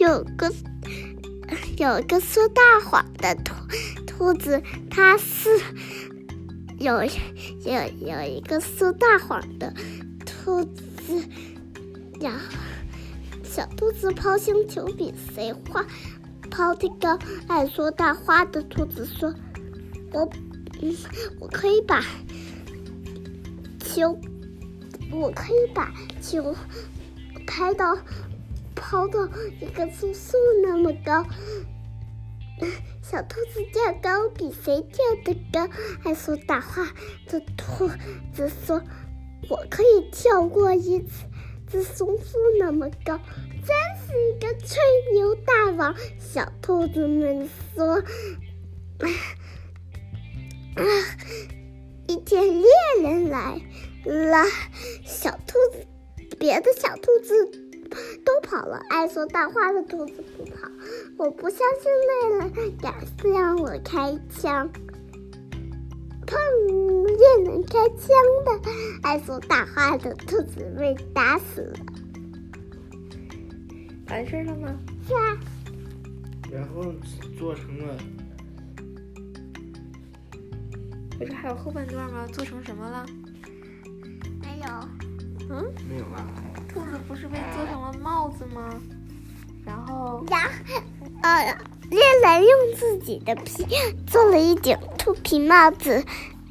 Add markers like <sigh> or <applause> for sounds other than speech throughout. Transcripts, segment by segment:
有个 <laughs> 有个说大谎的兔兔子，它是有有有一个说大谎的兔子，然后小兔子抛星球比谁画抛这个爱说大话的兔子说：“我嗯，我可以把球，我可以把球拍到。”抛到一个树树那么高，<laughs> 小兔子跳高比谁跳的高？还说大话的兔子说：“我可以跳过一只松树那么高。”真是一个吹牛大王。小兔子们说：“啊，<sighs> 一天猎人来了，小兔子，别的小兔子。” <laughs> 都跑了，爱说大话的兔子不跑。我不相信累了敢向我开枪。碰见能开枪的，爱说大话的兔子被打死了。完事了吗？是啊。然后做成了。不是还有后半段吗？做成什么了？没有。嗯？没有了。兔子不是被做成了帽子吗？然后，然呃，猎人用自己的皮做了一顶兔皮帽子，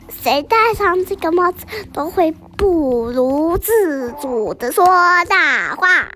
谁戴上这个帽子都会不由自主的说大话，